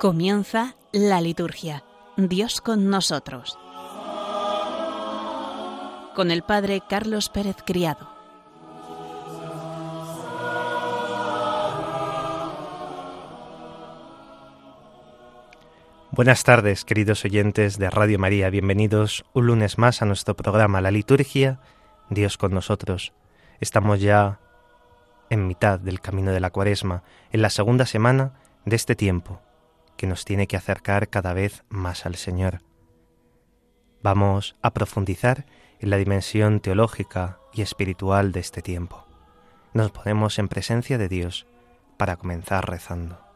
Comienza la liturgia. Dios con nosotros. Con el Padre Carlos Pérez Criado. Buenas tardes, queridos oyentes de Radio María. Bienvenidos un lunes más a nuestro programa La Liturgia, Dios con nosotros. Estamos ya en mitad del camino de la Cuaresma, en la segunda semana de este tiempo, que nos tiene que acercar cada vez más al Señor. Vamos a profundizar en la dimensión teológica y espiritual de este tiempo. Nos ponemos en presencia de Dios para comenzar rezando.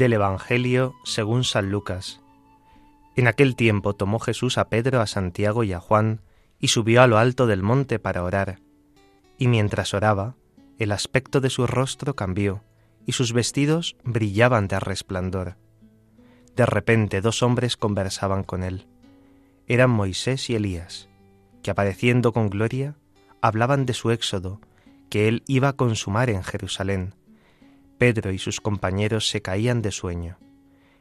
Del Evangelio según San Lucas. En aquel tiempo tomó Jesús a Pedro, a Santiago y a Juan, y subió a lo alto del monte para orar. Y mientras oraba, el aspecto de su rostro cambió, y sus vestidos brillaban de resplandor. De repente dos hombres conversaban con él. Eran Moisés y Elías, que apareciendo con gloria, hablaban de su éxodo, que él iba a consumar en Jerusalén Pedro y sus compañeros se caían de sueño,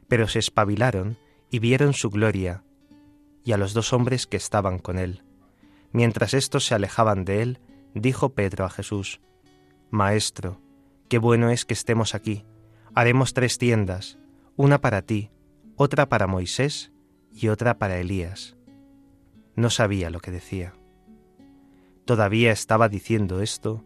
pero se espabilaron y vieron su gloria y a los dos hombres que estaban con él. Mientras éstos se alejaban de él, dijo Pedro a Jesús, Maestro, qué bueno es que estemos aquí. Haremos tres tiendas, una para ti, otra para Moisés y otra para Elías. No sabía lo que decía. Todavía estaba diciendo esto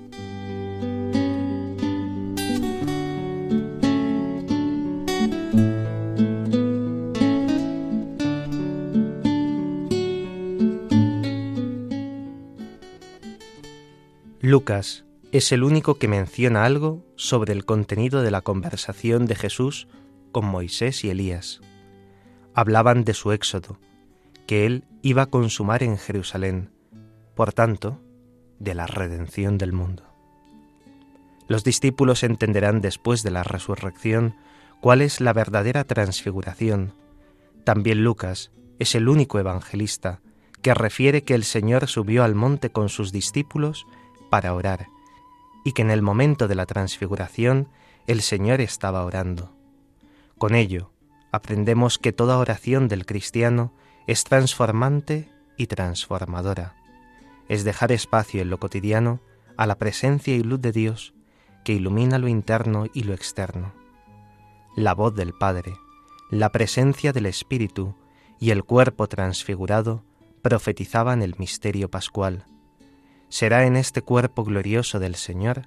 Lucas es el único que menciona algo sobre el contenido de la conversación de Jesús con Moisés y Elías. Hablaban de su éxodo, que él iba a consumar en Jerusalén, por tanto, de la redención del mundo. Los discípulos entenderán después de la resurrección cuál es la verdadera transfiguración. También Lucas es el único evangelista que refiere que el Señor subió al monte con sus discípulos para orar, y que en el momento de la transfiguración el Señor estaba orando. Con ello, aprendemos que toda oración del cristiano es transformante y transformadora. Es dejar espacio en lo cotidiano a la presencia y luz de Dios que ilumina lo interno y lo externo. La voz del Padre, la presencia del Espíritu y el cuerpo transfigurado profetizaban el misterio pascual, será en este cuerpo glorioso del Señor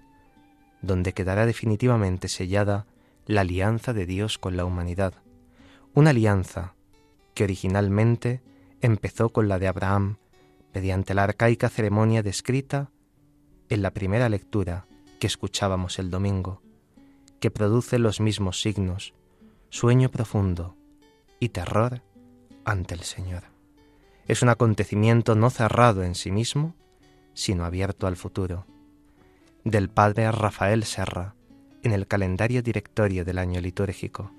donde quedará definitivamente sellada la alianza de Dios con la humanidad, una alianza que originalmente empezó con la de Abraham mediante la arcaica ceremonia descrita en la primera lectura que escuchábamos el domingo, que produce los mismos signos, sueño profundo y terror ante el Señor. Es un acontecimiento no cerrado en sí mismo, sino abierto al futuro. Del padre Rafael Serra, en el calendario directorio del año litúrgico.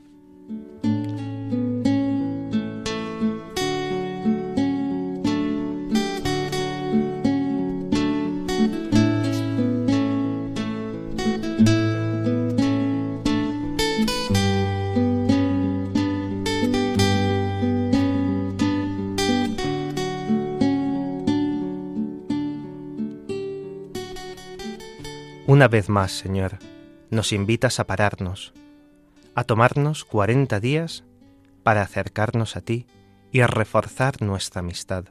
Una vez más, Señor, nos invitas a pararnos, a tomarnos cuarenta días para acercarnos a ti y a reforzar nuestra amistad,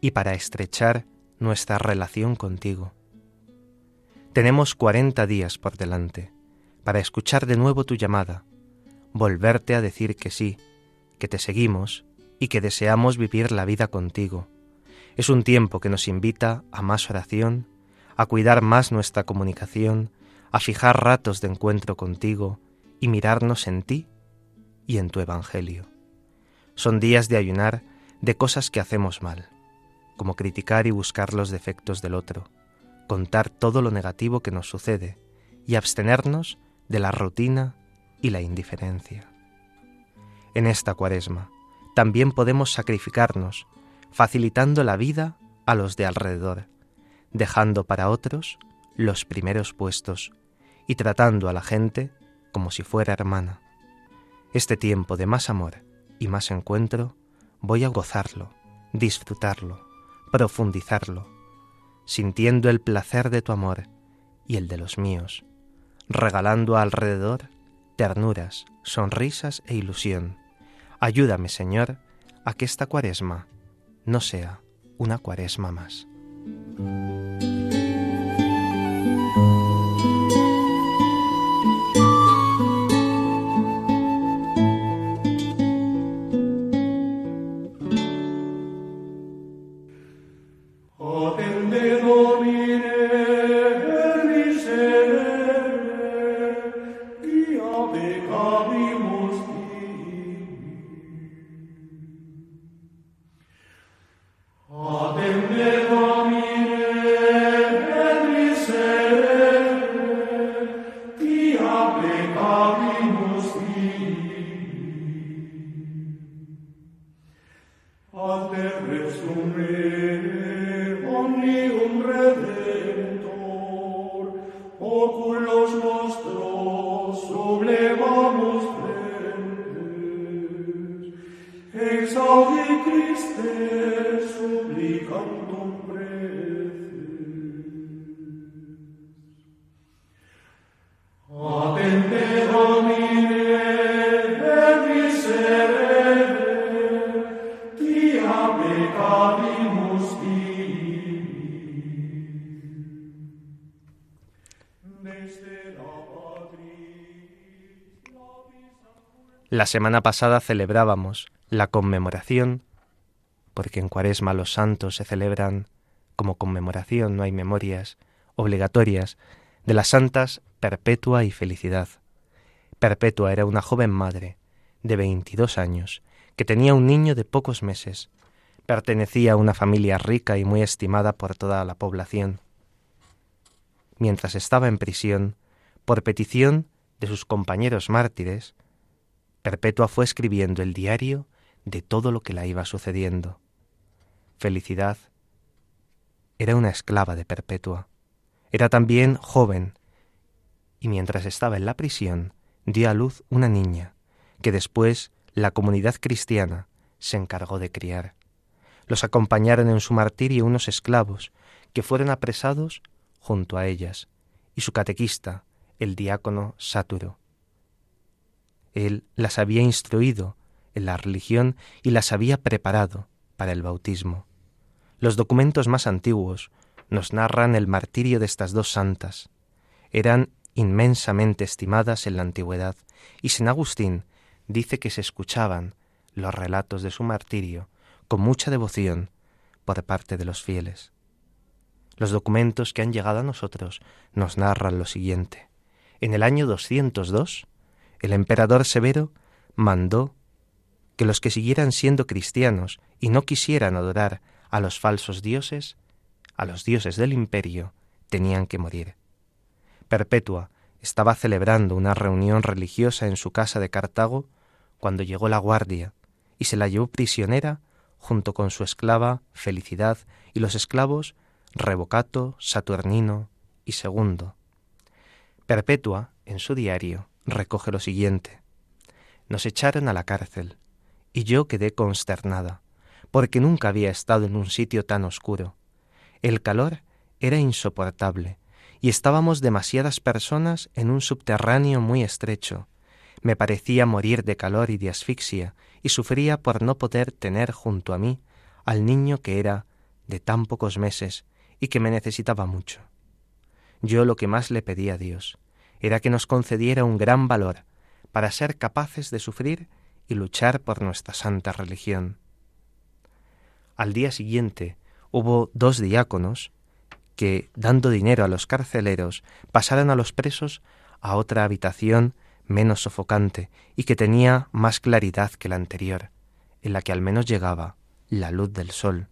y para estrechar nuestra relación contigo. Tenemos cuarenta días por delante para escuchar de nuevo tu llamada, volverte a decir que sí, que te seguimos y que deseamos vivir la vida contigo. Es un tiempo que nos invita a más oración, a cuidar más nuestra comunicación, a fijar ratos de encuentro contigo y mirarnos en ti y en tu Evangelio. Son días de ayunar de cosas que hacemos mal, como criticar y buscar los defectos del otro, contar todo lo negativo que nos sucede y abstenernos de la rutina y la indiferencia. En esta cuaresma también podemos sacrificarnos, facilitando la vida a los de alrededor, dejando para otros los primeros puestos y tratando a la gente como si fuera hermana. Este tiempo de más amor y más encuentro voy a gozarlo, disfrutarlo, profundizarlo, sintiendo el placer de tu amor y el de los míos, regalando alrededor ternuras, sonrisas e ilusión. Ayúdame, Señor, a que esta cuaresma no sea una cuaresma más. La semana pasada celebrábamos la conmemoración, porque en Cuaresma los santos se celebran como conmemoración, no hay memorias obligatorias, de las santas Perpetua y Felicidad. Perpetua era una joven madre de 22 años que tenía un niño de pocos meses. Pertenecía a una familia rica y muy estimada por toda la población. Mientras estaba en prisión, por petición de sus compañeros mártires, Perpetua fue escribiendo el diario de todo lo que la iba sucediendo. Felicidad era una esclava de Perpetua. Era también joven, y mientras estaba en la prisión, dio a luz una niña, que después la comunidad cristiana se encargó de criar. Los acompañaron en su martirio unos esclavos, que fueron apresados junto a ellas, y su catequista, el diácono Sáturo, él las había instruido en la religión y las había preparado para el bautismo. Los documentos más antiguos nos narran el martirio de estas dos santas. Eran inmensamente estimadas en la antigüedad, y San Agustín dice que se escuchaban los relatos de su martirio con mucha devoción por parte de los fieles. Los documentos que han llegado a nosotros nos narran lo siguiente. En el año 202, el emperador Severo mandó que los que siguieran siendo cristianos y no quisieran adorar a los falsos dioses, a los dioses del imperio, tenían que morir. Perpetua estaba celebrando una reunión religiosa en su casa de Cartago cuando llegó la guardia y se la llevó prisionera junto con su esclava Felicidad y los esclavos Revocato, Saturnino y Segundo. Perpetua, en su diario, recoge lo siguiente. Nos echaron a la cárcel, y yo quedé consternada, porque nunca había estado en un sitio tan oscuro. El calor era insoportable, y estábamos demasiadas personas en un subterráneo muy estrecho. Me parecía morir de calor y de asfixia, y sufría por no poder tener junto a mí al niño que era de tan pocos meses y que me necesitaba mucho. Yo lo que más le pedía a Dios era que nos concediera un gran valor para ser capaces de sufrir y luchar por nuestra santa religión. Al día siguiente hubo dos diáconos que, dando dinero a los carceleros, pasaron a los presos a otra habitación menos sofocante y que tenía más claridad que la anterior, en la que al menos llegaba la luz del sol.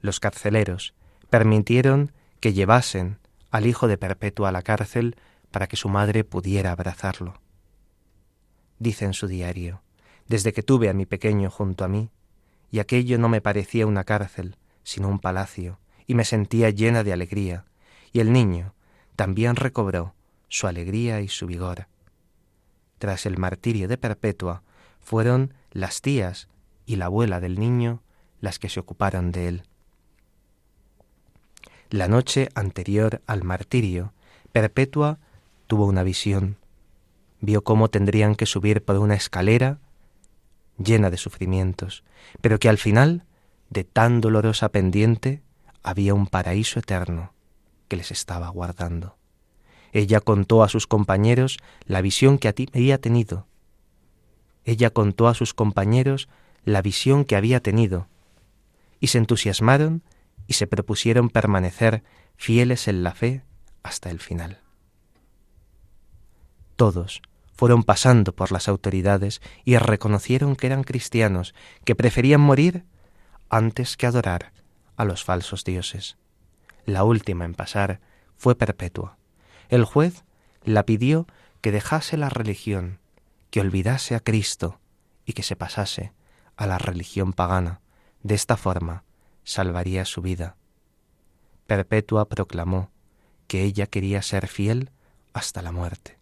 Los carceleros permitieron que llevasen al hijo de Perpetua a la cárcel para que su madre pudiera abrazarlo. Dice en su diario, desde que tuve a mi pequeño junto a mí, y aquello no me parecía una cárcel, sino un palacio, y me sentía llena de alegría, y el niño también recobró su alegría y su vigor. Tras el martirio de Perpetua, fueron las tías y la abuela del niño las que se ocuparon de él. La noche anterior al martirio, Perpetua tuvo una visión. Vio cómo tendrían que subir por una escalera llena de sufrimientos, pero que al final, de tan dolorosa pendiente, había un paraíso eterno que les estaba aguardando. Ella contó a sus compañeros la visión que había tenido. Ella contó a sus compañeros la visión que había tenido, y se entusiasmaron y se propusieron permanecer fieles en la fe hasta el final. Todos fueron pasando por las autoridades y reconocieron que eran cristianos, que preferían morir antes que adorar a los falsos dioses. La última en pasar fue Perpetua. El juez la pidió que dejase la religión, que olvidase a Cristo y que se pasase a la religión pagana. De esta forma, salvaría su vida. Perpetua proclamó que ella quería ser fiel hasta la muerte.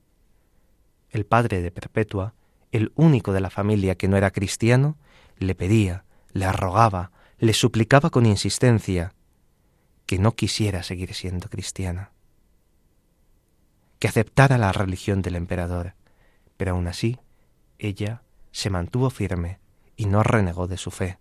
El padre de Perpetua, el único de la familia que no era cristiano, le pedía, le rogaba, le suplicaba con insistencia que no quisiera seguir siendo cristiana, que aceptara la religión del emperador, pero aún así ella se mantuvo firme y no renegó de su fe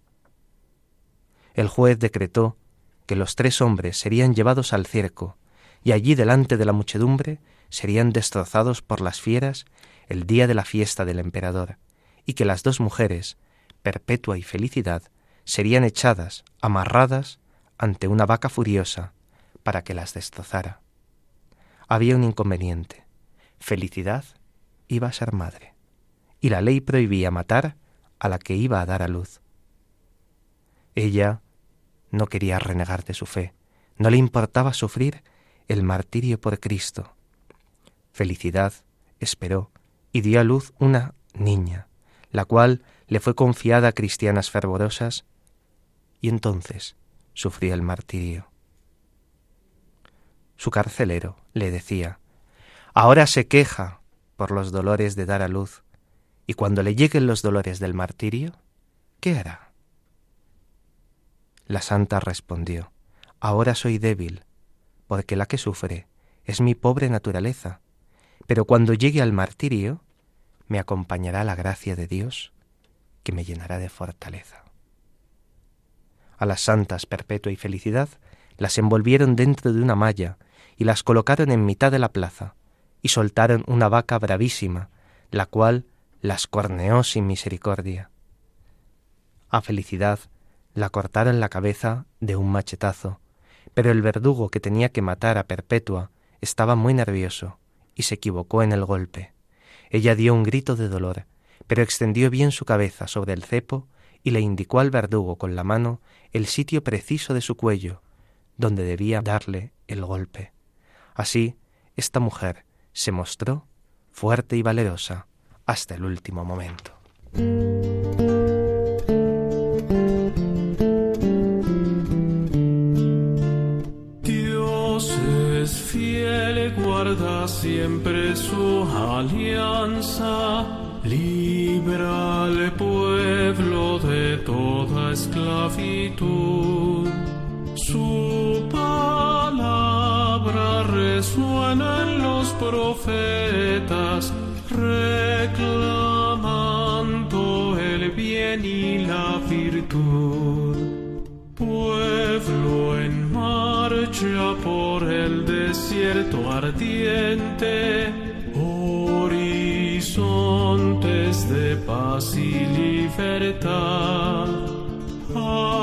el juez decretó que los tres hombres serían llevados al circo, y allí delante de la muchedumbre serían destrozados por las fieras el día de la fiesta del emperador, y que las dos mujeres, Perpetua y Felicidad, serían echadas, amarradas, ante una vaca furiosa, para que las destrozara. Había un inconveniente. Felicidad iba a ser madre, y la ley prohibía matar a la que iba a dar a luz. Ella no quería renegar de su fe, no le importaba sufrir el martirio por Cristo. Felicidad esperó y dio a luz una niña, la cual le fue confiada a cristianas fervorosas, y entonces sufrió el martirio. Su carcelero le decía, ahora se queja por los dolores de dar a luz, y cuando le lleguen los dolores del martirio, ¿qué hará? La santa respondió, Ahora soy débil, porque la que sufre es mi pobre naturaleza, pero cuando llegue al martirio, me acompañará la gracia de Dios, que me llenará de fortaleza. A las santas perpetua y felicidad las envolvieron dentro de una malla y las colocaron en mitad de la plaza, y soltaron una vaca bravísima, la cual las corneó sin misericordia. A felicidad la cortaron la cabeza de un machetazo, pero el verdugo que tenía que matar a Perpetua estaba muy nervioso y se equivocó en el golpe. Ella dio un grito de dolor, pero extendió bien su cabeza sobre el cepo y le indicó al verdugo con la mano el sitio preciso de su cuello, donde debía darle el golpe. Así, esta mujer se mostró fuerte y valerosa hasta el último momento. Siempre su alianza, libra al pueblo de toda esclavitud. Su palabra resuena en los profetas, reclamando el bien y la virtud. Pueblo desierto ardiente, horizontes de paz y libertad.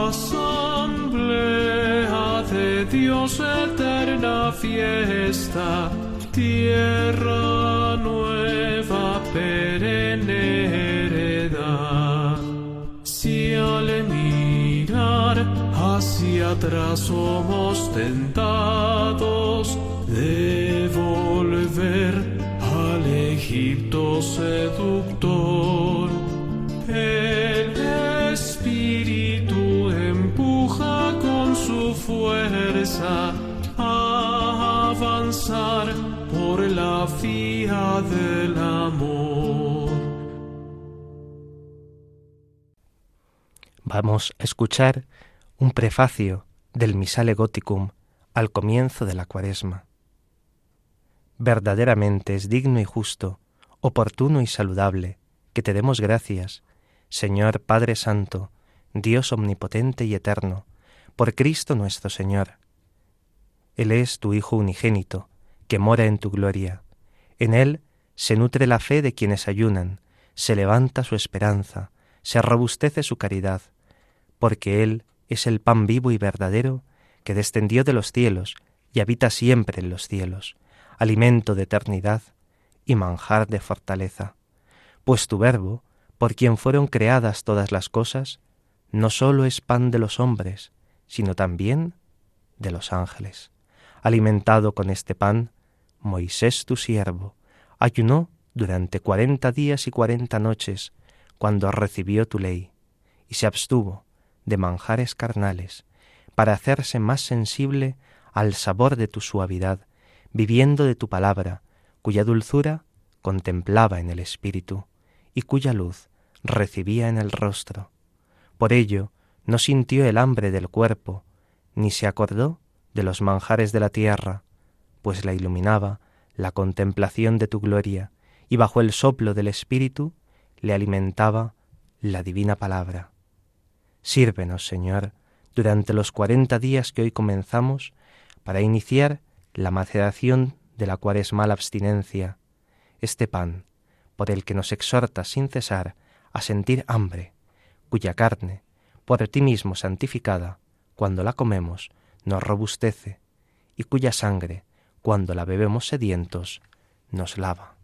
Asamblea de Dios, eterna fiesta, tierra nueva, perenne heredad. Si al mirar hacia atrás somos tentados volver al Egipto seductor. El Espíritu empuja con su fuerza a avanzar por la vía del amor. Vamos a escuchar un prefacio del Misale Goticum al comienzo de la Cuaresma. Verdaderamente es digno y justo, oportuno y saludable que te demos gracias, Señor Padre Santo, Dios omnipotente y eterno, por Cristo nuestro Señor. Él es tu Hijo unigénito, que mora en tu gloria. En Él se nutre la fe de quienes ayunan, se levanta su esperanza, se robustece su caridad, porque Él es el pan vivo y verdadero que descendió de los cielos y habita siempre en los cielos, alimento de eternidad y manjar de fortaleza. Pues tu Verbo, por quien fueron creadas todas las cosas, no sólo es pan de los hombres, sino también de los ángeles. Alimentado con este pan, Moisés tu siervo ayunó durante cuarenta días y cuarenta noches cuando recibió tu ley, y se abstuvo de manjares carnales, para hacerse más sensible al sabor de tu suavidad, viviendo de tu palabra, cuya dulzura contemplaba en el espíritu y cuya luz recibía en el rostro. Por ello no sintió el hambre del cuerpo, ni se acordó de los manjares de la tierra, pues la iluminaba la contemplación de tu gloria, y bajo el soplo del espíritu le alimentaba la divina palabra. Sírvenos, Señor, durante los cuarenta días que hoy comenzamos, para iniciar la maceración de la cuaresmal abstinencia, este pan, por el que nos exhortas sin cesar a sentir hambre, cuya carne, por ti mismo santificada, cuando la comemos, nos robustece, y cuya sangre, cuando la bebemos sedientos, nos lava.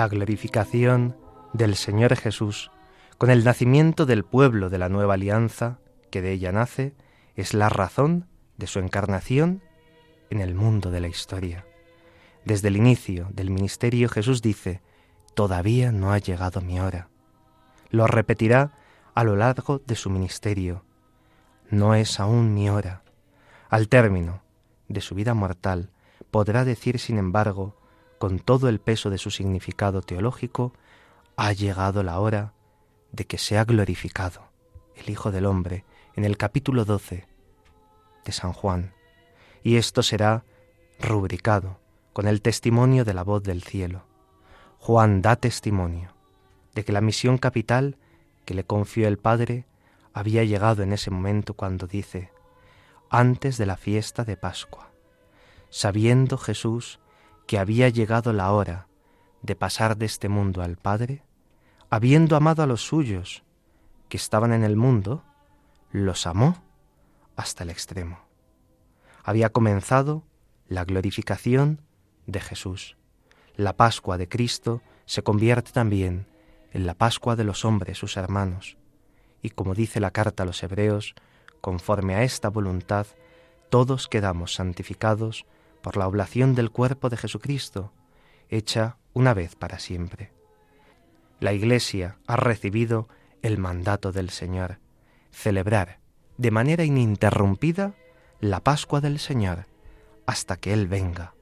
La glorificación del Señor Jesús con el nacimiento del pueblo de la nueva alianza que de ella nace, es la razón de su encarnación en el mundo de la historia. Desde el inicio del ministerio Jesús dice, todavía no ha llegado mi hora. Lo repetirá a lo largo de su ministerio, no es aún mi hora. Al término de su vida mortal podrá decir, sin embargo, con todo el peso de su significado teológico, ha llegado la hora de que sea glorificado el Hijo del Hombre en el capítulo 12 de San Juan. Y esto será rubricado con el testimonio de la voz del cielo. Juan da testimonio de que la misión capital que le confió el Padre había llegado en ese momento cuando dice, antes de la fiesta de Pascua, sabiendo Jesús que había llegado la hora de pasar de este mundo al Padre, habiendo amado a los suyos que estaban en el mundo, los amó hasta el extremo. Había comenzado la glorificación de Jesús. La Pascua de Cristo se convierte también en la Pascua de los hombres, sus hermanos. Y como dice la carta a los Hebreos, conforme a esta voluntad, todos quedamos santificados por la oblación del cuerpo de Jesucristo, hecha una vez para siempre. La Iglesia ha recibido el mandato del Señor, celebrar de manera ininterrumpida la Pascua del Señor hasta que Él venga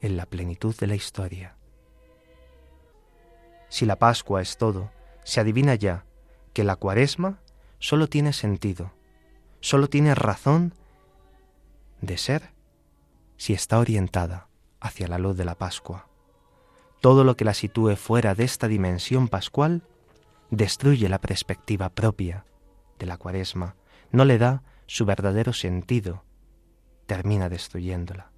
en la plenitud de la historia. Si la Pascua es todo, se adivina ya que la cuaresma solo tiene sentido, solo tiene razón de ser si está orientada hacia la luz de la Pascua. Todo lo que la sitúe fuera de esta dimensión pascual destruye la perspectiva propia de la cuaresma, no le da su verdadero sentido, termina destruyéndola.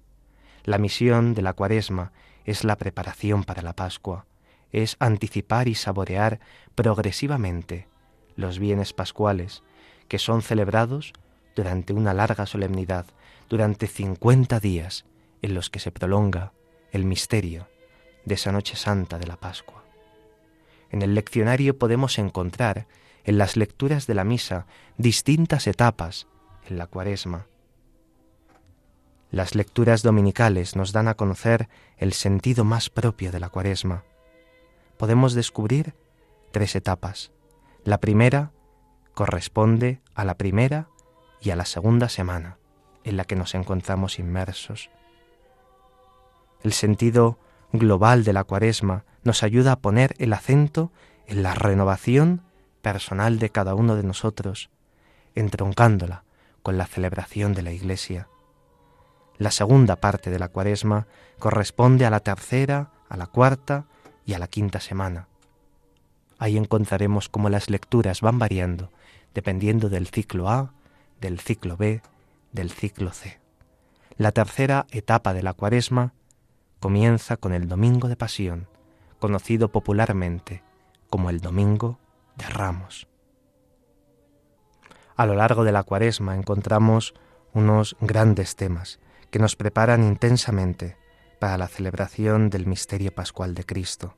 La misión de la cuaresma es la preparación para la Pascua, es anticipar y saborear progresivamente los bienes pascuales que son celebrados durante una larga solemnidad, durante cincuenta días en los que se prolonga el misterio de esa noche santa de la Pascua. En el leccionario podemos encontrar en las lecturas de la misa distintas etapas en la cuaresma. Las lecturas dominicales nos dan a conocer el sentido más propio de la cuaresma. Podemos descubrir tres etapas. La primera corresponde a la primera y a la segunda semana en la que nos encontramos inmersos. El sentido global de la cuaresma nos ayuda a poner el acento en la renovación personal de cada uno de nosotros, entroncándola con la celebración de la Iglesia. La segunda parte de la cuaresma corresponde a la tercera, a la cuarta y a la quinta semana. Ahí encontraremos cómo las lecturas van variando dependiendo del ciclo A, del ciclo B, del ciclo C. La tercera etapa de la cuaresma comienza con el Domingo de Pasión, conocido popularmente como el Domingo de Ramos. A lo largo de la cuaresma encontramos unos grandes temas que nos preparan intensamente para la celebración del misterio pascual de Cristo.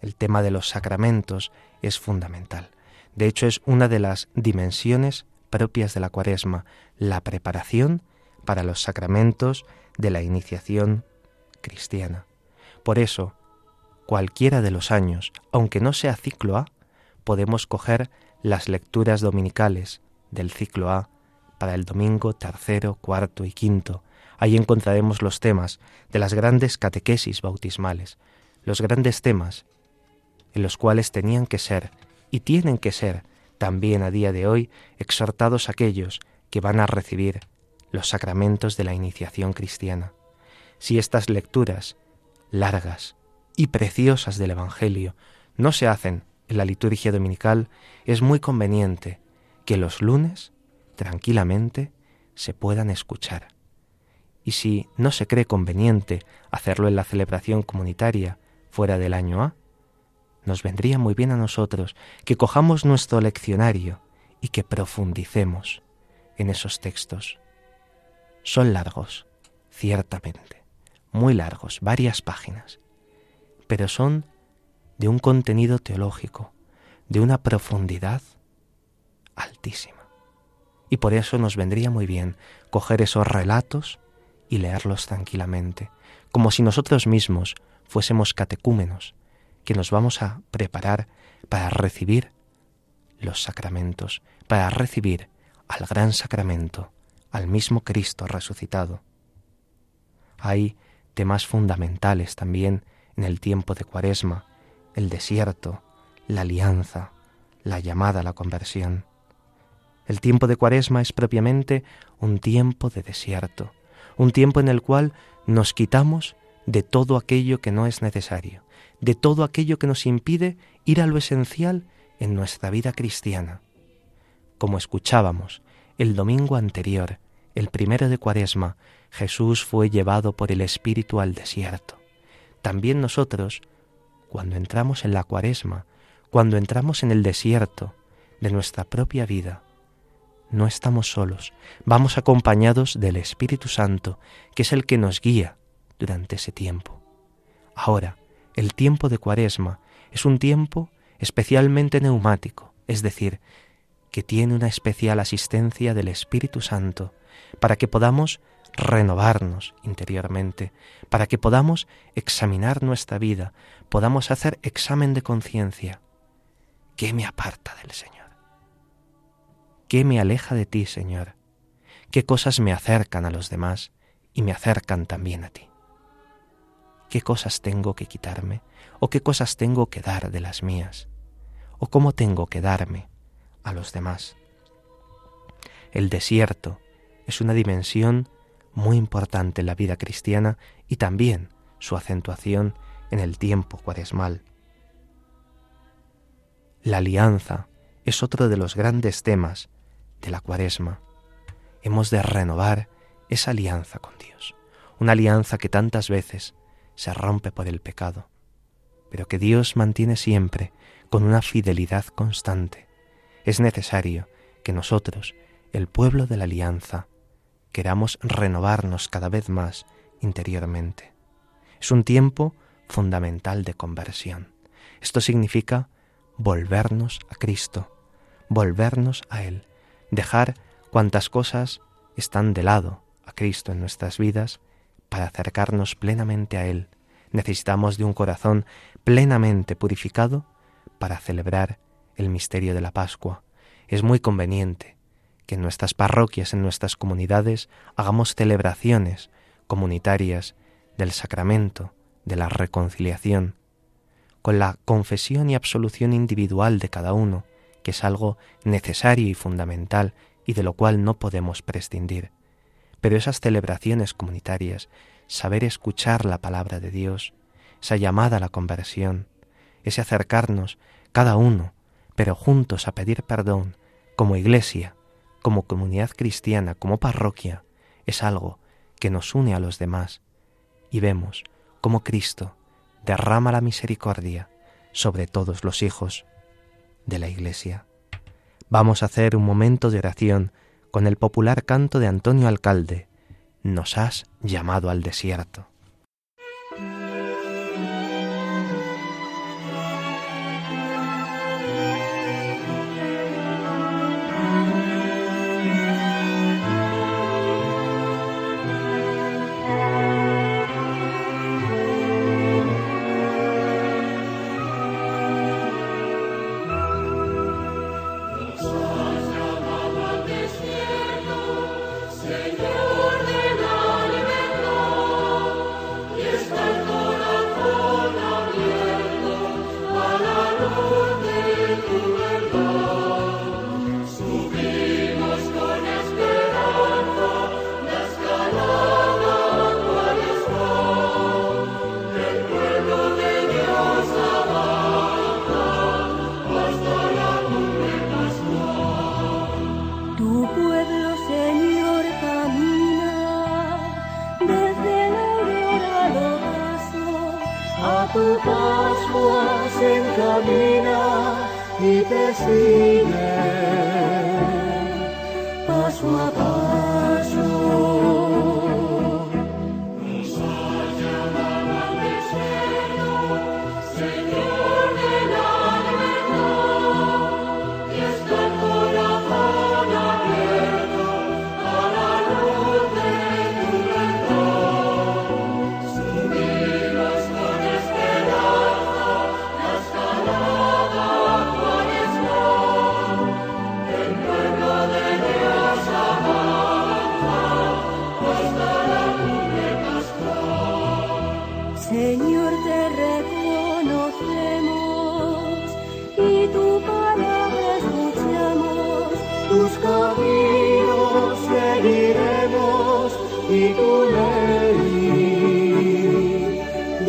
El tema de los sacramentos es fundamental. De hecho, es una de las dimensiones propias de la cuaresma, la preparación para los sacramentos de la iniciación cristiana. Por eso, cualquiera de los años, aunque no sea ciclo A, podemos coger las lecturas dominicales del ciclo A para el domingo tercero, cuarto y quinto. Ahí encontraremos los temas de las grandes catequesis bautismales, los grandes temas en los cuales tenían que ser y tienen que ser también a día de hoy exhortados aquellos que van a recibir los sacramentos de la iniciación cristiana. Si estas lecturas largas y preciosas del Evangelio no se hacen en la liturgia dominical, es muy conveniente que los lunes, tranquilamente, se puedan escuchar. Y si no se cree conveniente hacerlo en la celebración comunitaria fuera del año A, nos vendría muy bien a nosotros que cojamos nuestro leccionario y que profundicemos en esos textos. Son largos, ciertamente, muy largos, varias páginas, pero son de un contenido teológico, de una profundidad altísima. Y por eso nos vendría muy bien coger esos relatos y leerlos tranquilamente, como si nosotros mismos fuésemos catecúmenos, que nos vamos a preparar para recibir los sacramentos, para recibir al gran sacramento, al mismo Cristo resucitado. Hay temas fundamentales también en el tiempo de Cuaresma, el desierto, la alianza, la llamada a la conversión. El tiempo de Cuaresma es propiamente un tiempo de desierto, un tiempo en el cual nos quitamos de todo aquello que no es necesario, de todo aquello que nos impide ir a lo esencial en nuestra vida cristiana. Como escuchábamos el domingo anterior, el primero de Cuaresma, Jesús fue llevado por el Espíritu al desierto. También nosotros, cuando entramos en la Cuaresma, cuando entramos en el desierto de nuestra propia vida, no estamos solos, vamos acompañados del Espíritu Santo, que es el que nos guía durante ese tiempo. Ahora, el tiempo de Cuaresma es un tiempo especialmente neumático, es decir, que tiene una especial asistencia del Espíritu Santo para que podamos renovarnos interiormente, para que podamos examinar nuestra vida, podamos hacer examen de conciencia. ¿Qué me aparta del Señor? ¿Qué me aleja de ti, Señor? ¿Qué cosas me acercan a los demás y me acercan también a ti? ¿Qué cosas tengo que quitarme o qué cosas tengo que dar de las mías? ¿O cómo tengo que darme a los demás? El desierto es una dimensión muy importante en la vida cristiana y también su acentuación en el tiempo cuaresmal. La alianza es otro de los grandes temas de la cuaresma. Hemos de renovar esa alianza con Dios, una alianza que tantas veces se rompe por el pecado, pero que Dios mantiene siempre con una fidelidad constante. Es necesario que nosotros, el pueblo de la alianza, queramos renovarnos cada vez más interiormente. Es un tiempo fundamental de conversión. Esto significa volvernos a Cristo, volvernos a Él, dejar cuantas cosas están de lado a Cristo en nuestras vidas para acercarnos plenamente a Él. Necesitamos de un corazón plenamente purificado para celebrar el misterio de la Pascua. Es muy conveniente que en nuestras parroquias, en nuestras comunidades, hagamos celebraciones comunitarias del sacramento, de la reconciliación, con la confesión y absolución individual de cada uno, que es algo necesario y fundamental y de lo cual no podemos prescindir. Pero esas celebraciones comunitarias, saber escuchar la palabra de Dios, esa llamada a la conversión, ese acercarnos cada uno, pero juntos a pedir perdón, como iglesia, como comunidad cristiana, como parroquia, es algo que nos une a los demás y vemos cómo Cristo derrama la misericordia sobre todos los hijos de la Iglesia. Vamos a hacer un momento de oración con el popular canto de Antonio Alcalde, Nos has llamado al desierto.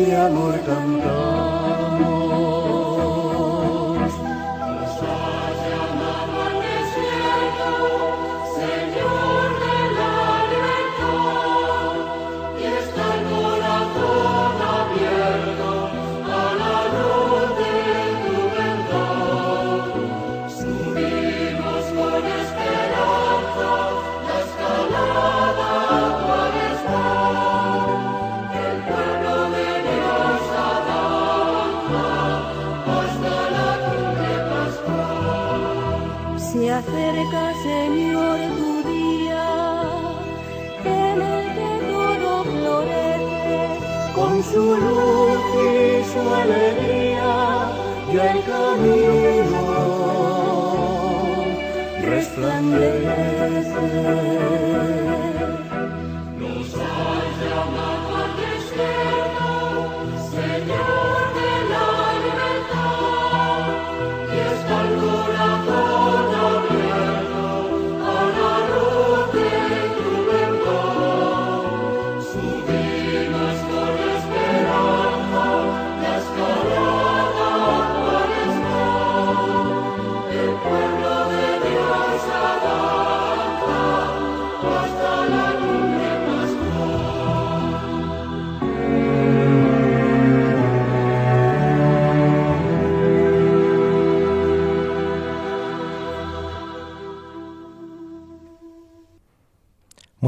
Señor.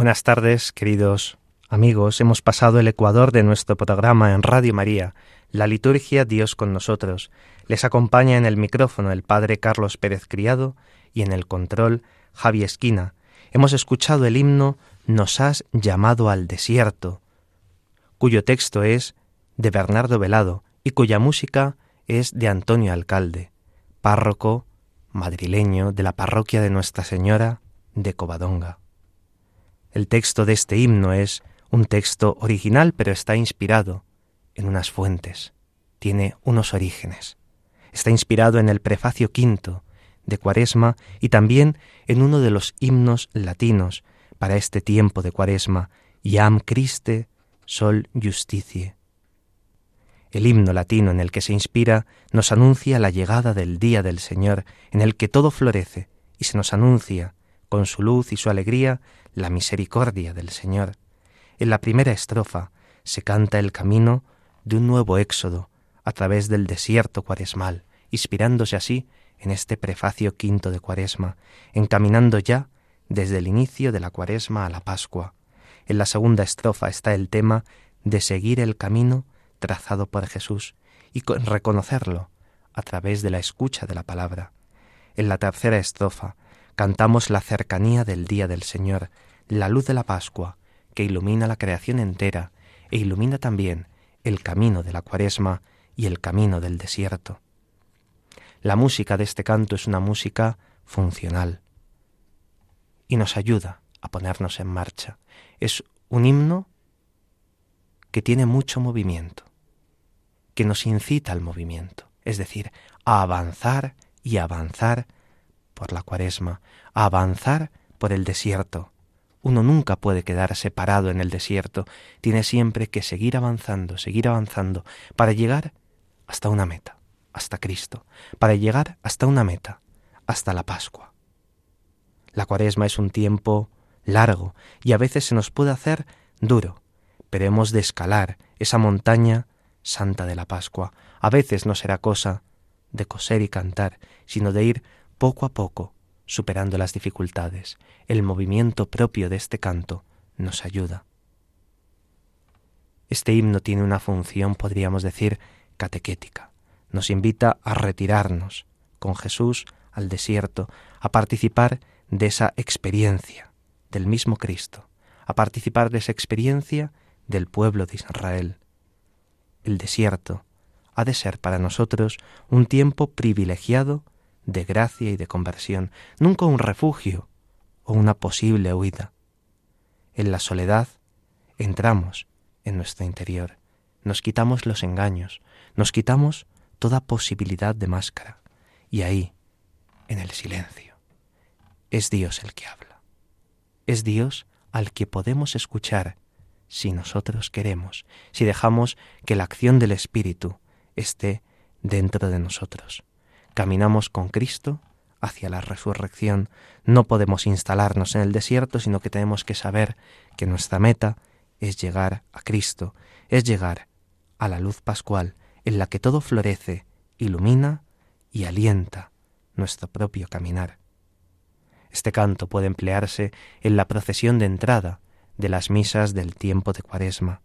Buenas tardes, queridos amigos. Hemos pasado el ecuador de nuestro programa en Radio María, la liturgia Dios con nosotros. Les acompaña en el micrófono el Padre Carlos Pérez Criado y en el control Javi Esquina. Hemos escuchado el himno Nos has llamado al desierto, cuyo texto es de Bernardo Velado y cuya música es de Antonio Alcalde, párroco madrileño de la parroquia de Nuestra Señora de Covadonga. El texto de este himno es un texto original, pero está inspirado en unas fuentes, tiene unos orígenes. Está inspirado en el prefacio quinto de Cuaresma y también en uno de los himnos latinos para este tiempo de Cuaresma, Iam Christe Sol Justicie. El himno latino en el que se inspira nos anuncia la llegada del día del Señor, en el que todo florece, y se nos anuncia, con su luz y su alegría, la misericordia del Señor. En la primera estrofa se canta el camino de un nuevo éxodo a través del desierto cuaresmal, inspirándose así en este prefacio quinto de Cuaresma, encaminando ya desde el inicio de la Cuaresma a la Pascua. En la segunda estrofa está el tema de seguir el camino trazado por Jesús y reconocerlo a través de la escucha de la palabra. En la tercera estrofa cantamos la cercanía del día del Señor, la luz de la Pascua, que ilumina la creación entera e ilumina también el camino de la cuaresma y el camino del desierto. La música de este canto es una música funcional y nos ayuda a ponernos en marcha. Es un himno que tiene mucho movimiento, que nos incita al movimiento, es decir, a avanzar y avanzar por la cuaresma, a avanzar por el desierto. Uno nunca puede quedar separado en el desierto, tiene siempre que seguir avanzando, seguir avanzando, para llegar hasta una meta, hasta Cristo, para llegar hasta una meta, hasta la Pascua. La cuaresma es un tiempo largo y a veces se nos puede hacer duro, pero hemos de escalar esa montaña santa de la Pascua. A veces no será cosa de coser y cantar, sino de ir poco a poco, superando las dificultades. El movimiento propio de este canto nos ayuda. Este himno tiene una función, podríamos decir, catequética. Nos invita a retirarnos con Jesús al desierto, a participar de esa experiencia del mismo Cristo, a participar de esa experiencia del pueblo de Israel. El desierto ha de ser para nosotros un tiempo privilegiado de gracia y de conversión, nunca un refugio o una posible huida. En la soledad entramos en nuestro interior, nos quitamos los engaños, nos quitamos toda posibilidad de máscara, y ahí, en el silencio, es Dios el que habla. Es Dios al que podemos escuchar si nosotros queremos, si dejamos que la acción del Espíritu esté dentro de nosotros caminamos con Cristo hacia la resurrección. No podemos instalarnos en el desierto, sino que tenemos que saber que nuestra meta es llegar a Cristo, es llegar a la luz pascual en la que todo florece, ilumina y alienta nuestro propio caminar. Este canto puede emplearse en la procesión de entrada de las misas del tiempo de Cuaresma.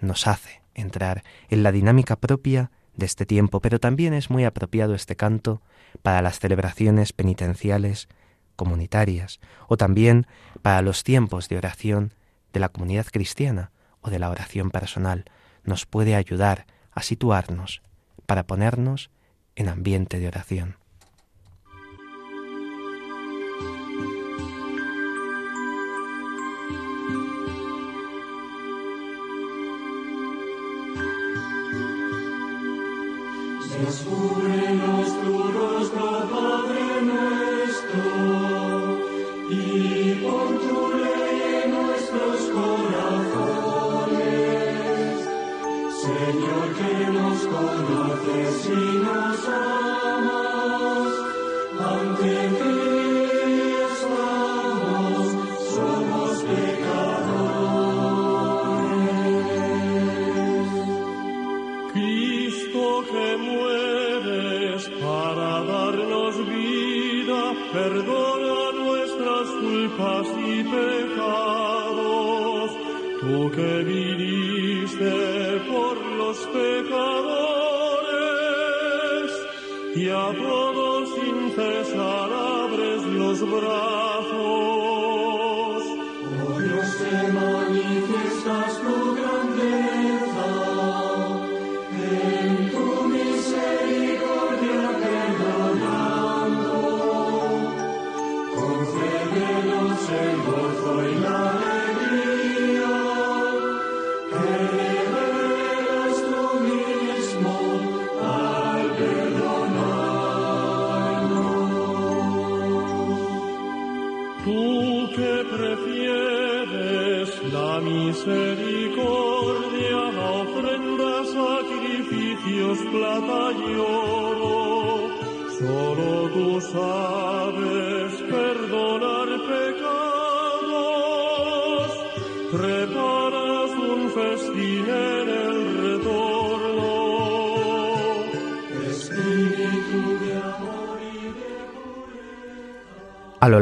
Nos hace entrar en la dinámica propia de este tiempo, pero también es muy apropiado este canto para las celebraciones penitenciales comunitarias o también para los tiempos de oración de la comunidad cristiana o de la oración personal. Nos puede ayudar a situarnos para ponernos en ambiente de oración. Señor, que nos conoces y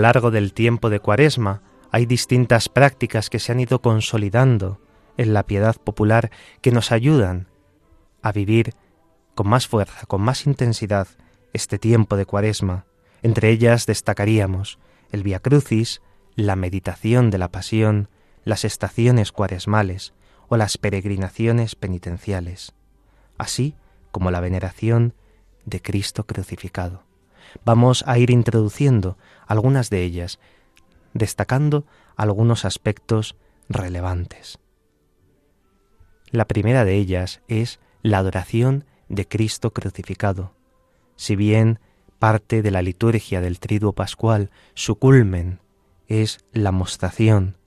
largo del tiempo de Cuaresma hay distintas prácticas que se han ido consolidando en la piedad popular que nos ayudan a vivir con más fuerza, con más intensidad este tiempo de Cuaresma. Entre ellas destacaríamos el Via Crucis, la meditación de la Pasión, las estaciones cuaresmales o las peregrinaciones penitenciales, así como la veneración de Cristo crucificado. Vamos a ir introduciendo algunas de ellas, destacando algunos aspectos relevantes. La primera de ellas es la adoración de Cristo crucificado. Si bien parte de la liturgia del triduo pascual, su culmen es la mostración,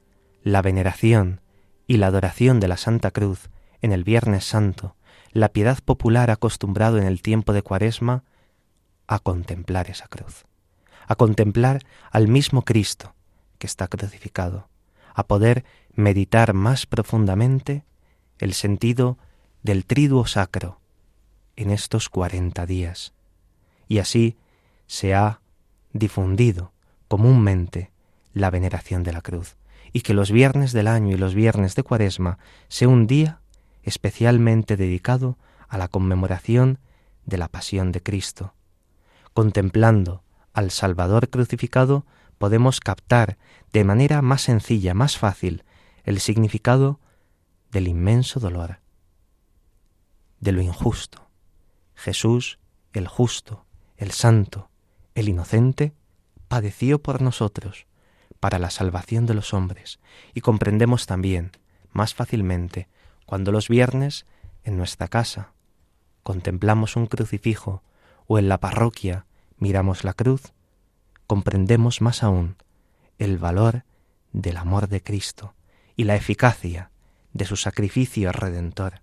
la veneración y la adoración de la Santa Cruz en el Viernes Santo, la piedad popular acostumbrado en el tiempo de Cuaresma a contemplar esa cruz, a contemplar al mismo Cristo que está crucificado, a poder meditar más profundamente el sentido del triduo sacro en estos cuarenta días. Y así se ha difundido comúnmente la veneración de la cruz, y que los viernes del año y los viernes de cuaresma sea un día especialmente dedicado a la conmemoración de la pasión de Cristo. Contemplando al Salvador crucificado, podemos captar de manera más sencilla, más fácil, el significado del inmenso dolor, de lo injusto. Jesús, el justo, el santo, el inocente, padeció por nosotros, para la salvación de los hombres, y comprendemos también, más fácilmente, cuando los viernes, en nuestra casa, contemplamos un crucifijo o en la parroquia miramos la cruz, comprendemos más aún el valor del amor de Cristo y la eficacia de su sacrificio redentor.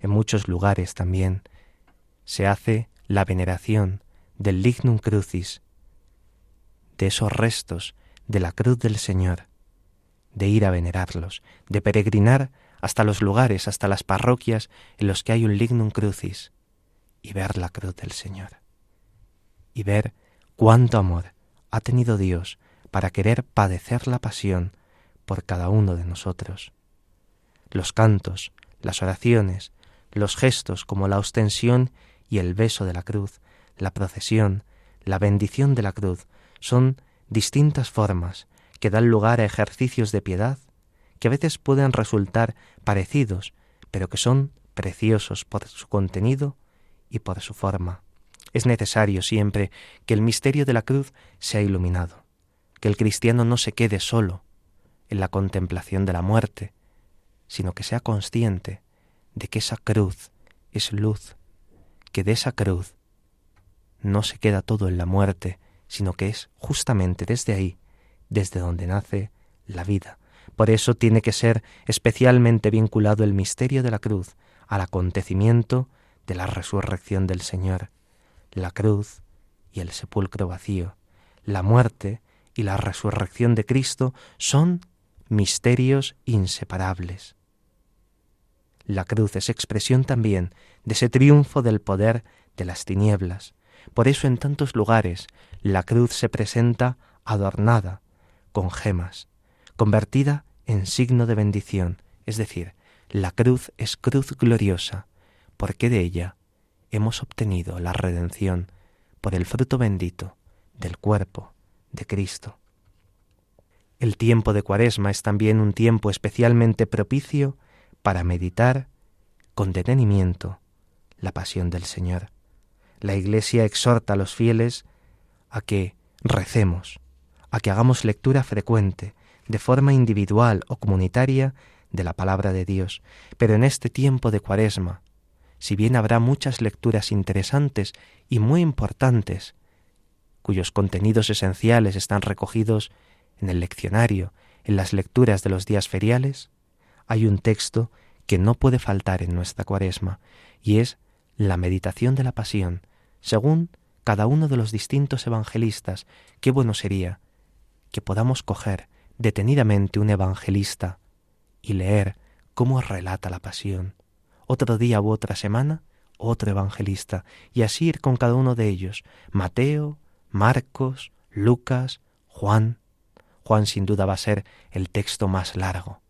En muchos lugares también se hace la veneración del lignum crucis, de esos restos de la cruz del Señor, de ir a venerarlos, de peregrinar hasta los lugares, hasta las parroquias en los que hay un lignum crucis, y ver la cruz del Señor, y ver cuánto amor ha tenido Dios para querer padecer la pasión por cada uno de nosotros. Los cantos, las oraciones, los gestos como la ostensión y el beso de la cruz, la procesión, la bendición de la cruz, son distintas formas que dan lugar a ejercicios de piedad que a veces pueden resultar parecidos, pero que son preciosos por su contenido y por su forma. Es necesario siempre que el misterio de la cruz sea iluminado, que el cristiano no se quede solo en la contemplación de la muerte, sino que sea consciente de que esa cruz es luz, que de esa cruz no se queda todo en la muerte, sino que es justamente desde ahí, desde donde nace la vida. Por eso tiene que ser especialmente vinculado el misterio de la cruz al acontecimiento de la resurrección del Señor, la cruz y el sepulcro vacío, la muerte y la resurrección de Cristo son misterios inseparables. La cruz es expresión también de ese triunfo del poder de las tinieblas. Por eso en tantos lugares la cruz se presenta adornada con gemas, convertida en signo de bendición, es decir, la cruz es cruz gloriosa, porque de ella hemos obtenido la redención por el fruto bendito del cuerpo de Cristo. El tiempo de Cuaresma es también un tiempo especialmente propicio para meditar con detenimiento la pasión del Señor. La Iglesia exhorta a los fieles a que recemos, a que hagamos lectura frecuente, de forma individual o comunitaria, de la palabra de Dios. Pero en este tiempo de Cuaresma, si bien habrá muchas lecturas interesantes y muy importantes, cuyos contenidos esenciales están recogidos en el leccionario, en las lecturas de los días feriales, hay un texto que no puede faltar en nuestra cuaresma, y es la meditación de la pasión, según cada uno de los distintos evangelistas. Qué bueno sería que podamos coger detenidamente un evangelista y leer cómo relata la pasión. Otro día u otra semana, otro evangelista, y así ir con cada uno de ellos, Mateo, Marcos, Lucas, Juan. Juan sin duda va a ser el texto más largo.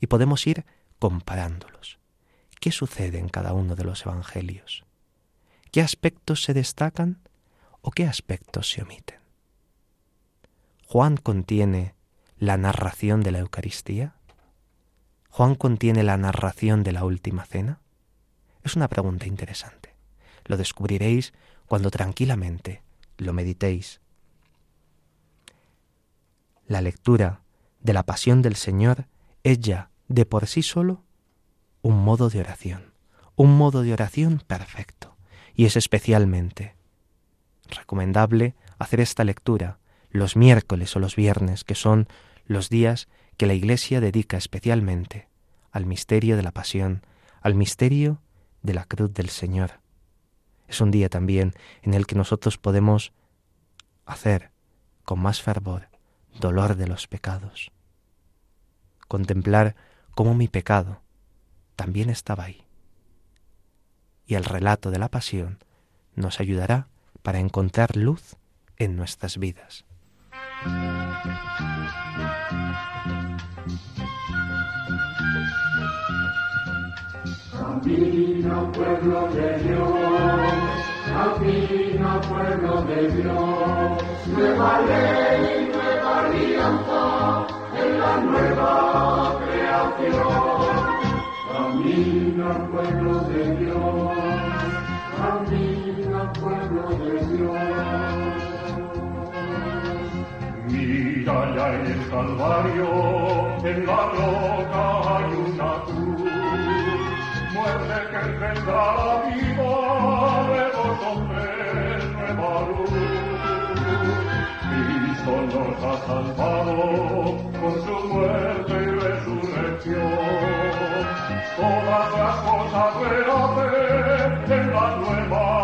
Y podemos ir comparándolos. ¿Qué sucede en cada uno de los evangelios? ¿Qué aspectos se destacan o qué aspectos se omiten? Juan contiene la narración de la Eucaristía? ¿Juan contiene la narración de la Última Cena? Es una pregunta interesante. Lo descubriréis cuando tranquilamente lo meditéis. La lectura de la pasión del Señor es ya de por sí solo un modo de oración, un modo de oración perfecto, y es especialmente recomendable hacer esta lectura los miércoles o los viernes, que son los días que la Iglesia dedica especialmente al misterio de la pasión, al misterio de la cruz del Señor. Es un día también en el que nosotros podemos hacer con más fervor dolor de los pecados, contemplar cómo mi pecado también estaba ahí. Y el relato de la pasión nos ayudará para encontrar luz en nuestras vidas. Camina pueblo de Dios, camina pueblo de Dios, nueva ley, nueva alianza en la nueva creación. Camina pueblo de Dios, camina pueblo de Dios. Mira ya en el Calvario, en la roca hay una cruz. Muerte que tendrá la vida de los hombres nueva luz. Cristo nos ha salvado con su muerte y resurrección. Todas las cosas rehacen en la nueva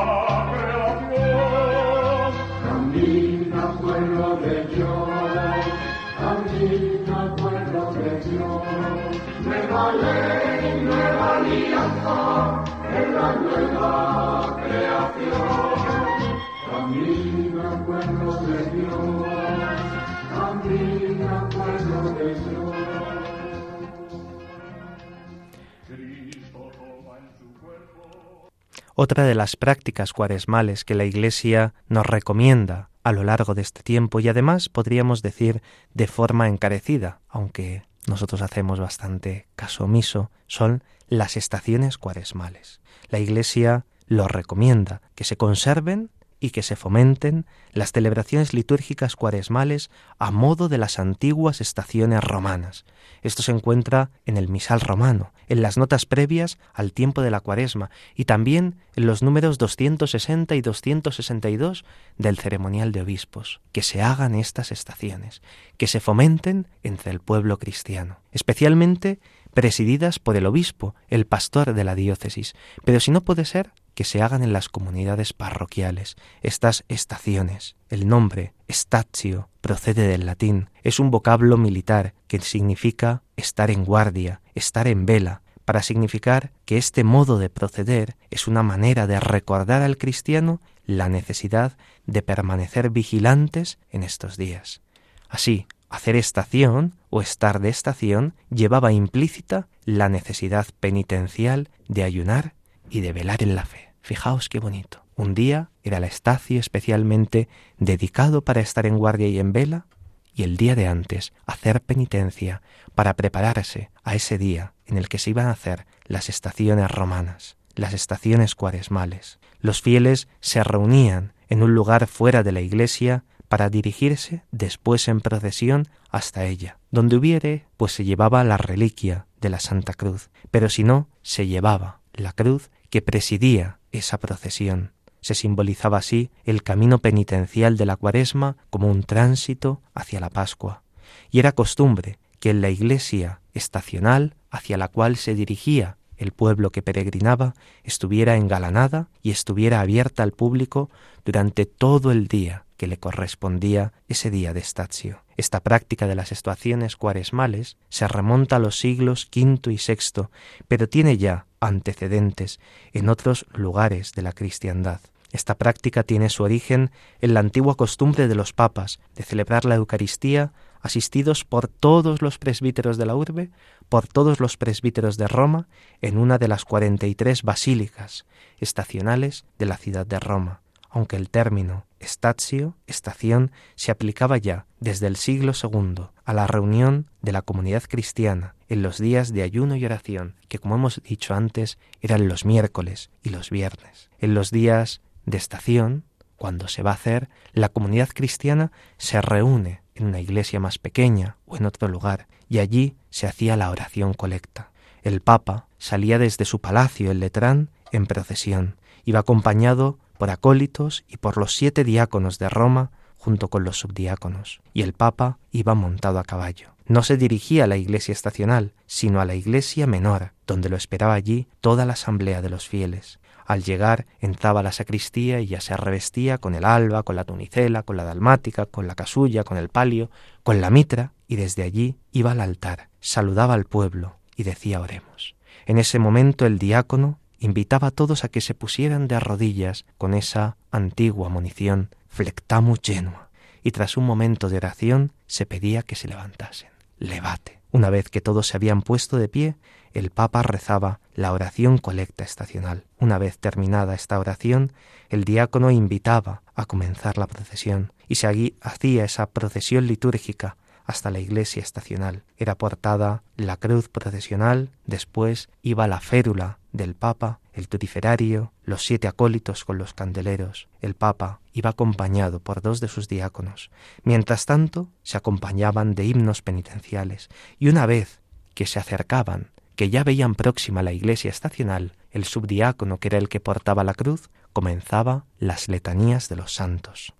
Otra de las prácticas cuaresmales que la Iglesia nos recomienda a lo largo de este tiempo y además podríamos decir de forma encarecida, aunque nosotros hacemos bastante caso omiso, son las estaciones cuaresmales. La Iglesia lo recomienda, que se conserven y que se fomenten las celebraciones litúrgicas cuaresmales a modo de las antiguas estaciones romanas. Esto se encuentra en el misal romano, en las notas previas al tiempo de la cuaresma y también en los números 260 y 262 del ceremonial de obispos. Que se hagan estas estaciones, que se fomenten entre el pueblo cristiano, especialmente presididas por el obispo, el pastor de la diócesis, pero si no puede ser, que se hagan en las comunidades parroquiales, estas estaciones. El nombre, statio, procede del latín, es un vocablo militar que significa estar en guardia, estar en vela, para significar que este modo de proceder es una manera de recordar al cristiano la necesidad de permanecer vigilantes en estos días. Así, hacer estación o estar de estación llevaba implícita la necesidad penitencial de ayunar y de velar en la fe. Fijaos qué bonito. Un día era el estacio especialmente dedicado para estar en guardia y en vela, y el día de antes hacer penitencia para prepararse a ese día en el que se iban a hacer las estaciones romanas, las estaciones cuaresmales. Los fieles se reunían en un lugar fuera de la iglesia para dirigirse después en procesión hasta ella. Donde hubiere, pues se llevaba la reliquia de la Santa Cruz, pero si no, se llevaba la cruz que presidía esa procesión. Se simbolizaba así el camino penitencial de la cuaresma como un tránsito hacia la Pascua. Y era costumbre que en la iglesia estacional hacia la cual se dirigía el pueblo que peregrinaba estuviera engalanada y estuviera abierta al público durante todo el día que le correspondía ese día de estacio. Esta práctica de las estaciones cuaresmales se remonta a los siglos V y VI, pero tiene ya antecedentes en otros lugares de la cristiandad. Esta práctica tiene su origen en la antigua costumbre de los papas de celebrar la Eucaristía asistidos por todos los presbíteros de la urbe, por todos los presbíteros de Roma, en una de las cuarenta y tres basílicas estacionales de la ciudad de Roma, aunque el término estatio, estación, se aplicaba ya desde el siglo II a la reunión de la comunidad cristiana en los días de ayuno y oración, que como hemos dicho antes eran los miércoles y los viernes. En los días de estación, cuando se va a hacer, la comunidad cristiana se reúne en una iglesia más pequeña o en otro lugar, y allí se hacía la oración colecta. El Papa salía desde su palacio, el Letrán, en procesión, iba acompañado por acólitos y por los siete diáconos de Roma, junto con los subdiáconos, y el Papa iba montado a caballo. No se dirigía a la iglesia estacional, sino a la iglesia menor, donde lo esperaba allí toda la asamblea de los fieles. Al llegar entraba la sacristía y ya se revestía con el alba, con la tunicela, con la dalmática, con la casulla, con el palio, con la mitra, y desde allí iba al altar, saludaba al pueblo y decía oremos. En ese momento el diácono invitaba a todos a que se pusieran de rodillas con esa antigua munición flectamus genua, y tras un momento de oración se pedía que se levantasen. Levate. Una vez que todos se habían puesto de pie, el Papa rezaba la oración colecta estacional. Una vez terminada esta oración, el diácono invitaba a comenzar la procesión y se hacía esa procesión litúrgica hasta la iglesia estacional. Era portada la cruz procesional, después iba la férula del Papa, el tutiferario, los siete acólitos con los candeleros. El Papa iba acompañado por dos de sus diáconos. Mientras tanto, se acompañaban de himnos penitenciales, y una vez que se acercaban que ya veían próxima la iglesia estacional, el subdiácono, que era el que portaba la cruz, comenzaba las letanías de los santos.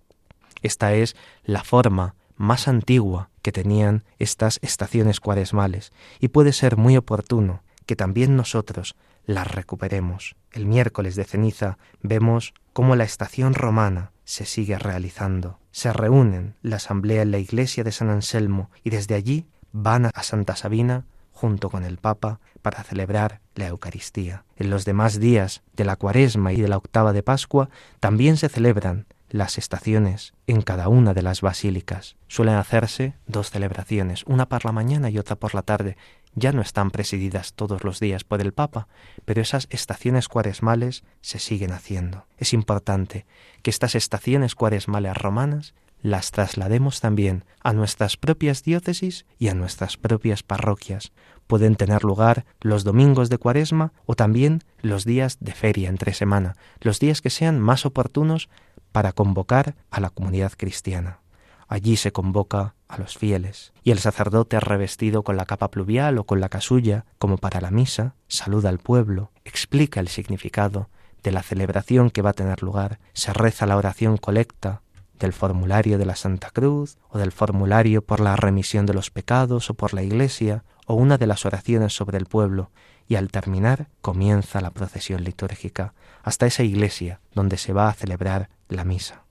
Esta es la forma más antigua que tenían estas estaciones cuaresmales, y puede ser muy oportuno que también nosotros las recuperemos. El miércoles de ceniza vemos cómo la estación romana se sigue realizando. Se reúnen la asamblea en la iglesia de San Anselmo y desde allí van a Santa Sabina junto con el Papa para celebrar la Eucaristía. En los demás días de la Cuaresma y de la octava de Pascua también se celebran las estaciones en cada una de las basílicas. Suelen hacerse dos celebraciones, una por la mañana y otra por la tarde. Ya no están presididas todos los días por el Papa, pero esas estaciones cuaresmales se siguen haciendo. Es importante que estas estaciones cuaresmales romanas las traslademos también a nuestras propias diócesis y a nuestras propias parroquias. Pueden tener lugar los domingos de cuaresma o también los días de feria entre semana, los días que sean más oportunos para convocar a la comunidad cristiana. Allí se convoca a los fieles, y el sacerdote revestido con la capa pluvial o con la casulla, como para la misa, saluda al pueblo, explica el significado de la celebración que va a tener lugar, se reza la oración colecta del formulario de la Santa Cruz, o del formulario por la remisión de los pecados, o por la Iglesia, o una de las oraciones sobre el pueblo, y al terminar comienza la procesión litúrgica hasta esa iglesia donde se va a celebrar la misa.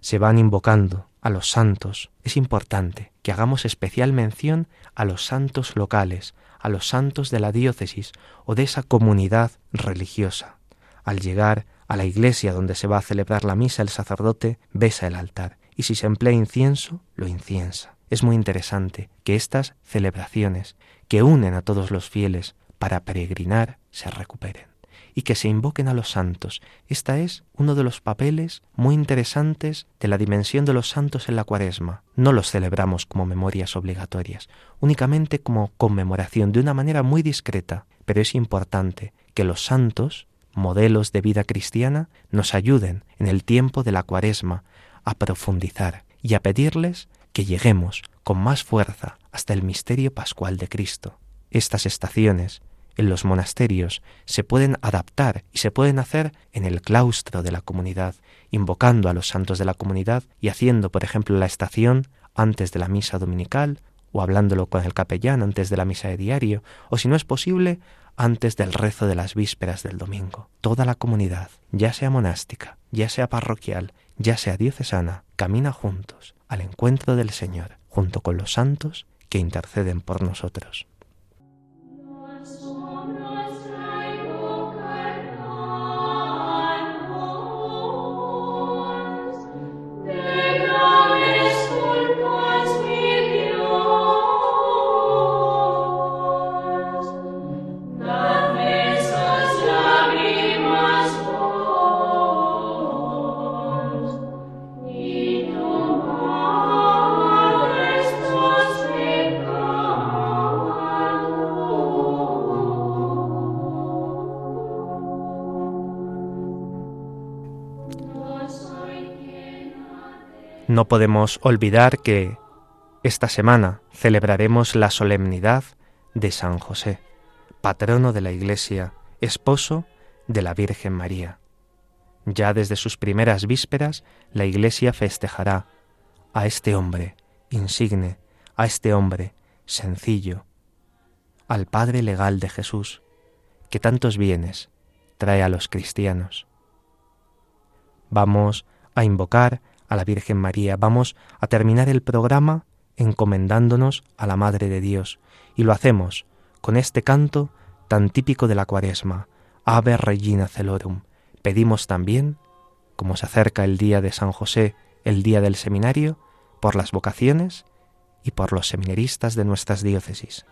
Se van invocando a los santos. Es importante que hagamos especial mención a los santos locales, a los santos de la diócesis o de esa comunidad religiosa. Al llegar a la iglesia donde se va a celebrar la misa, el sacerdote besa el altar y si se emplea incienso, lo inciensa. Es muy interesante que estas celebraciones que unen a todos los fieles para peregrinar se recuperen. Y que se invoquen a los santos. Esta es uno de los papeles muy interesantes de la dimensión de los santos en la cuaresma. No los celebramos como memorias obligatorias, únicamente como conmemoración de una manera muy discreta, pero es importante que los santos, modelos de vida cristiana, nos ayuden en el tiempo de la cuaresma a profundizar y a pedirles que lleguemos con más fuerza hasta el misterio pascual de Cristo. Estas estaciones en los monasterios se pueden adaptar y se pueden hacer en el claustro de la comunidad, invocando a los santos de la comunidad y haciendo, por ejemplo, la estación antes de la misa dominical o hablándolo con el capellán antes de la misa de diario, o si no es posible, antes del rezo de las vísperas del domingo. Toda la comunidad, ya sea monástica, ya sea parroquial, ya sea diocesana, camina juntos al encuentro del Señor, junto con los santos que interceden por nosotros. No podemos olvidar que esta semana celebraremos la solemnidad de San José, patrono de la Iglesia, esposo de la Virgen María. Ya desde sus primeras vísperas la Iglesia festejará a este hombre insigne, a este hombre sencillo, al Padre legal de Jesús, que tantos bienes trae a los cristianos. Vamos a invocar a la Virgen María. Vamos a terminar el programa encomendándonos a la Madre de Dios y lo hacemos con este canto tan típico de la Cuaresma, Ave Regina Celorum. Pedimos también, como se acerca el día de San José, el día del seminario, por las vocaciones y por los seminaristas de nuestras diócesis.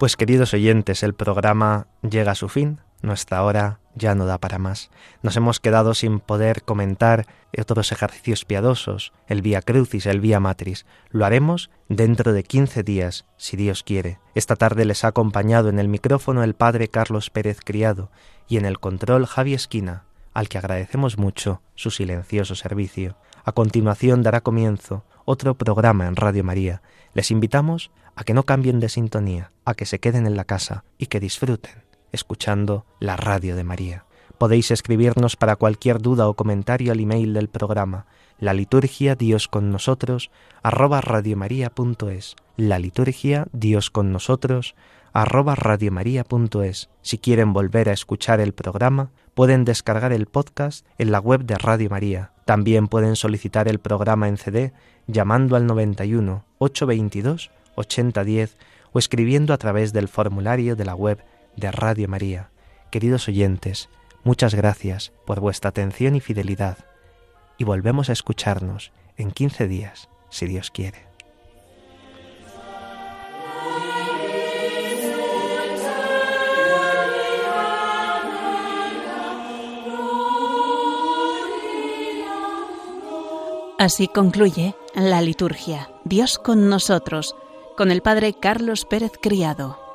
Pues queridos oyentes, el programa llega a su fin, nuestra hora ya no da para más. Nos hemos quedado sin poder comentar otros ejercicios piadosos, el Vía Crucis, el Vía Matris. Lo haremos dentro de quince días, si Dios quiere. Esta tarde les ha acompañado en el micrófono el Padre Carlos Pérez Criado y en el control Javi Esquina, al que agradecemos mucho su silencioso servicio. A continuación dará comienzo otro programa en Radio María. Les invitamos a que no cambien de sintonía, a que se queden en la casa y que disfruten escuchando la radio de María. Podéis escribirnos para cualquier duda o comentario al email del programa la liturgia Dios con nosotros arroba radiomaria.es la liturgia Dios con nosotros arroba radiomaria.es si quieren volver a escuchar el programa pueden descargar el podcast en la web de Radio María también pueden solicitar el programa en CD llamando al 91 822 8010 o escribiendo a través del formulario de la web de Radio María. Queridos oyentes, muchas gracias por vuestra atención y fidelidad. Y volvemos a escucharnos en 15 días, si Dios quiere. Así concluye la liturgia. Dios con nosotros, con el Padre Carlos Pérez Criado.